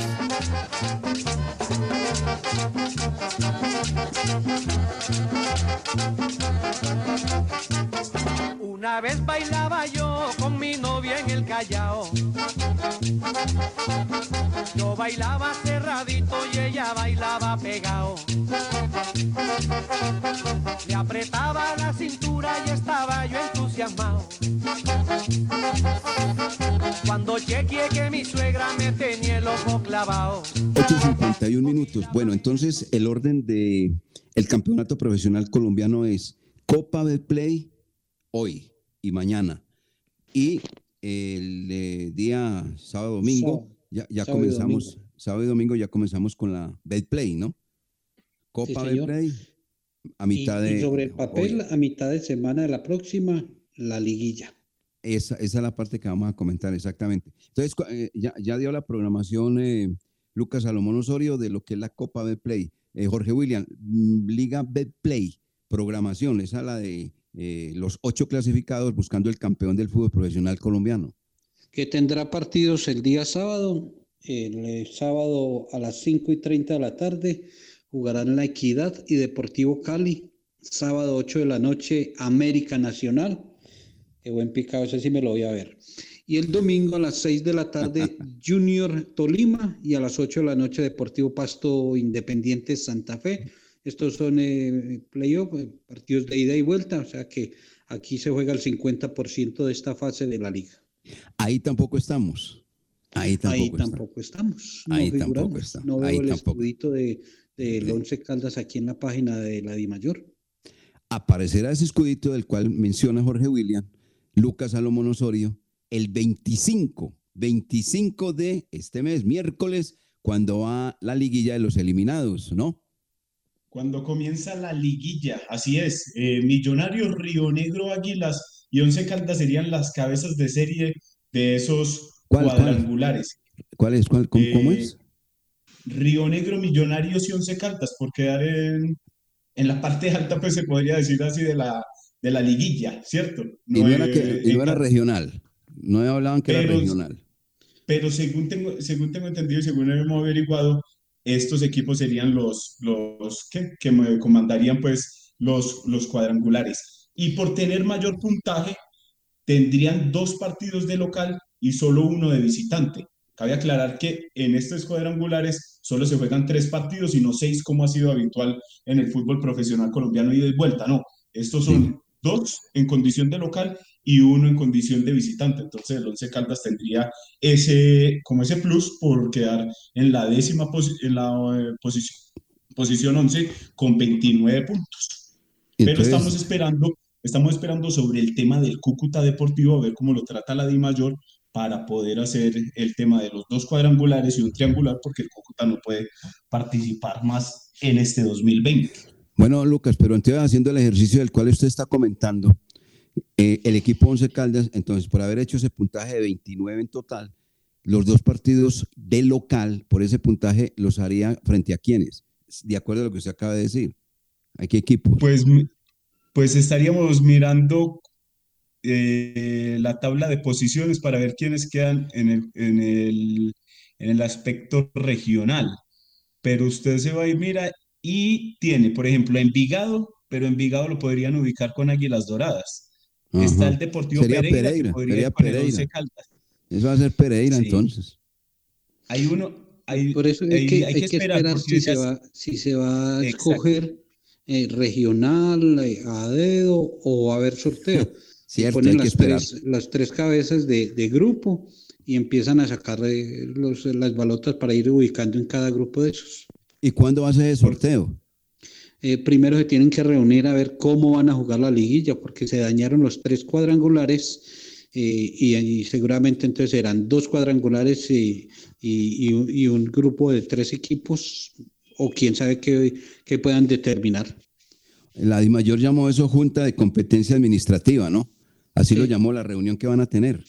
Una vez bailaba yo con mi novia en el Callao. Yo bailaba cerradito y ella bailaba pegado. Le apretaba la cintura y estaba yo entusiasmado. Cuando chequeé que mi suegra me tenía el ojo clavado. 8.51 minutos. Bueno, entonces el orden de el campeonato profesional colombiano es Copa de Play hoy y mañana. Y el eh, día sábado domingo ya, ya Sábado comenzamos, domingo. Sábado y domingo ya comenzamos con la Play, ¿no? Copa señor. Play a mitad y, de y sobre el papel, a mitad de semana de la próxima, la liguilla. Esa, esa es la parte que vamos a comentar exactamente. Entonces, eh, ya, ya dio la programación eh, Lucas Salomón Osorio de lo que es la Copa Betplay. Eh, Jorge William, mm, Liga Betplay, programación, esa es la de eh, los ocho clasificados buscando el campeón del fútbol profesional colombiano. que tendrá partidos el día sábado. El eh, sábado a las 5 y 30 de la tarde jugarán La Equidad y Deportivo Cali. Sábado 8 de la noche, América Nacional. Qué buen picado, ese sí me lo voy a ver. Y el domingo a las 6 de la tarde, Junior Tolima y a las 8 de la noche, Deportivo Pasto Independiente Santa Fe. Estos son eh, playoff, eh, partidos de ida y vuelta, o sea que aquí se juega el 50% de esta fase de la liga. Ahí tampoco estamos. Ahí tampoco, Ahí estamos. tampoco estamos. No Ahí figuramos. tampoco está. No veo Ahí el tampoco. escudito de, del Once Caldas aquí en la página de la Dimayor. Aparecerá ese escudito del cual menciona Jorge William, Lucas Salomón Osorio, el 25, 25 de este mes, miércoles, cuando va la liguilla de los eliminados, ¿no? Cuando comienza la liguilla, así es. eh, Millonarios, Río Negro, Águilas y Once Caldas serían las cabezas de serie de esos ¿Cuál, cuadrangulares. ¿Cuál es? cuál- cómo, cómo Eh, es? Río Negro, Millonarios y Once Caldas, por quedar en, en la parte alta, pues se podría decir así de la, de la liguilla, ¿cierto? Y no era, eh, que, y no era regional. No hablaban que era Pero- regional. Pero según tengo, según tengo entendido y según hemos averiguado, estos equipos serían los, los ¿qué? que me comandarían pues los, los cuadrangulares. Y por tener mayor puntaje, tendrían dos partidos de local y solo uno de visitante. Cabe aclarar que en estos cuadrangulares solo se juegan tres partidos y no seis como ha sido habitual en el fútbol profesional colombiano y de vuelta, no. Estos son dos en condición de local y uno en condición de visitante. Entonces el Once Caldas tendría ese, como ese plus por quedar en la décima posi- en la eh, posición, posición 11 con 29 puntos. Pero estamos esperando, estamos esperando sobre el tema del Cúcuta Deportivo, a ver cómo lo trata la Di Mayor para poder hacer el tema de los dos cuadrangulares y un triangular, porque el Cúcuta no puede participar más en este 2020. Bueno, Lucas, pero entonces haciendo el ejercicio del cual usted está comentando, eh, el equipo Once Caldas, entonces, por haber hecho ese puntaje de 29 en total, los dos partidos de local, por ese puntaje, los haría frente a quiénes, de acuerdo a lo que usted acaba de decir. ¿A qué equipos? Pues, pues estaríamos mirando eh, la tabla de posiciones para ver quiénes quedan en el, en el, en el aspecto regional. Pero usted se va y mira y tiene, por ejemplo, Envigado, pero Envigado lo podrían ubicar con Águilas Doradas. Está Ajá. el Deportivo Sería Pereira, que Pereira, podría Pereira. Caldas. Eso va a ser Pereira Sí. entonces. Hay uno, hay, Por eso es hay- que hay hay que que esperar, esperar si se va, si se va a Exacto. escoger eh, regional, eh, a dedo o va a haber sorteo. Cierto, Ponen las tres, las tres cabezas de, de grupo y empiezan a sacar eh, los- las balotas para ir ubicando en cada grupo de esos. ¿Y cuándo va a ser el sorteo? Eh, primero se tienen que reunir a ver cómo van a jugar la liguilla, porque se dañaron los tres cuadrangulares eh, y, y seguramente entonces serán dos cuadrangulares y, y- y un grupo de tres equipos, o quién sabe qué, qué puedan determinar. La DIMAYOR llamó eso Junta de Competencia Administrativa, ¿no? Así lo llamó la reunión que van a tener.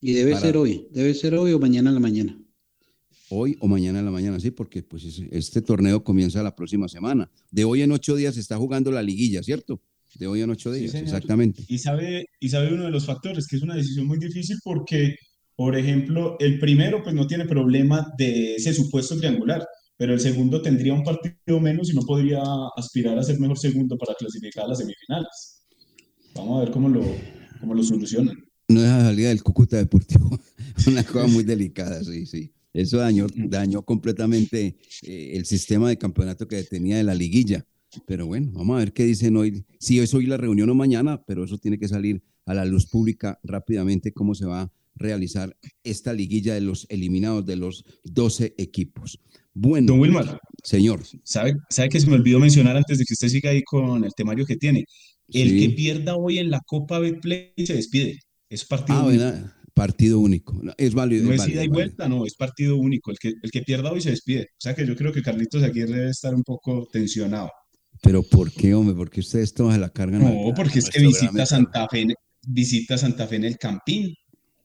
Y debe Para- ser hoy, debe ser hoy o mañana en la mañana. Hoy o mañana en la mañana, sí, porque pues es- este torneo comienza la próxima semana. De hoy en ocho días se está jugando la liguilla, ¿cierto? De hoy en ocho días, exactamente. Y sabe, y sabe uno de los factores, que es una decisión muy difícil porque, por ejemplo, el primero pues no tiene problema de ese supuesto triangular, pero el segundo tendría un partido menos y no podría aspirar a ser mejor segundo para clasificar a las semifinales. Vamos a ver cómo lo, cómo lo solucionan. No es la salida del Cúcuta Deportivo. Una cosa muy delicada, sí, sí. Eso dañó, dañó completamente eh, el sistema de campeonato que tenía de la liguilla. Pero bueno, vamos a ver qué dicen hoy. Si es hoy la reunión o mañana, pero eso tiene que salir a la luz pública rápidamente cómo se va a realizar esta liguilla de los eliminados de los 12 equipos. Bueno, Don Wilmar. señor. ¿Sabe, sabe que se me olvidó mencionar antes de que usted siga ahí con el temario que tiene? El Sí. que pierda hoy en la Copa Betplay se despide. Es partido Ah, único. ¿verdad? Partido único. No, Es válido. No es válido, ida y válido. vuelta, no, es partido único. El que, el que pierda hoy se despide. O sea que yo creo que Carlitos aquí debe estar un poco tensionado. Pero ¿por qué, hombre? Porque ustedes todos se la cargan. No, al- porque es que visita Santa Fe, en- visita Santa Fe en el Campín.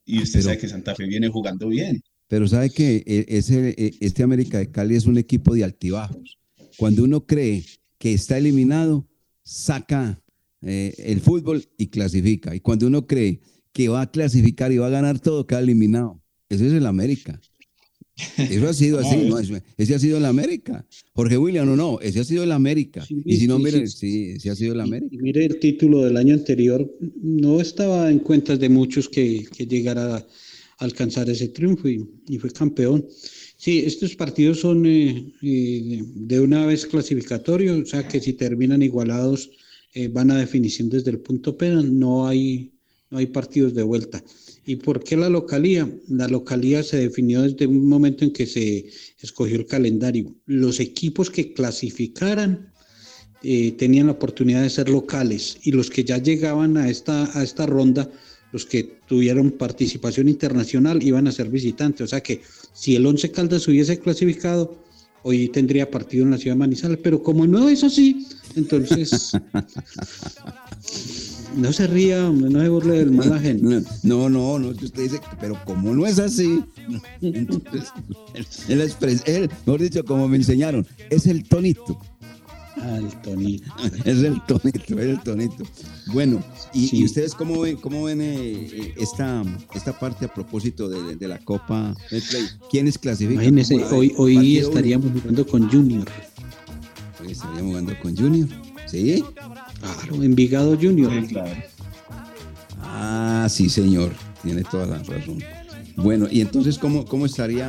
Y usted Pero- sabe que Santa Fe viene jugando bien. Pero sabe que ese, eh, este América de Cali es un equipo de altibajos. Cuando uno cree que está eliminado, saca eh, el fútbol y clasifica. Y cuando uno cree que va a clasificar y va a ganar todo, queda eliminado. Ese es el América. Eso ha sido así, ¿no? Eso- Ese ha sido el América. Jorge William, no, no, ese ha sido el América. y si no, sí, mire, sí. sí, ese ha sido el América. Y mire, el título del año anterior no estaba en cuentas de muchos que, que llegara a alcanzar ese triunfo y, y fue campeón. Sí, estos partidos son eh, eh, de una vez clasificatorios, o sea que si terminan igualados eh, van a definición desde el punto penal, no hay, no hay partidos de vuelta. ¿Y por qué la localía? La localía se definió desde un momento en que se escogió el calendario. Los equipos que clasificaran eh, tenían la oportunidad de ser locales y los que ya llegaban a esta, a esta ronda, los que tuvieron participación internacional, iban a ser visitantes. O sea que si el Once Caldas hubiese clasificado, hoy tendría partido en la ciudad de Manizales, pero como no es así, entonces no se ría, no se burle del mal ajeno. No, no, no, es que usted dice, pero como no es así, entonces, él, expres- él, mejor dicho, como me enseñaron, es el tonito. Ah, el tonito. Es el tonito, es el tonito. Bueno, ¿y, y ustedes cómo ven, cómo ven eh, eh, esta, esta parte a propósito de, de la Copa Betplay? ¿Quiénes clasifican? Imagínense, hoy, estaríamos jugando con Junior. Hoy estaríamos jugando con Junior. ¿Sí? Claro, Envigado Junior. Ah, sí, señor. Tiene toda la razón. Bueno, y entonces, ¿cómo, cómo estaría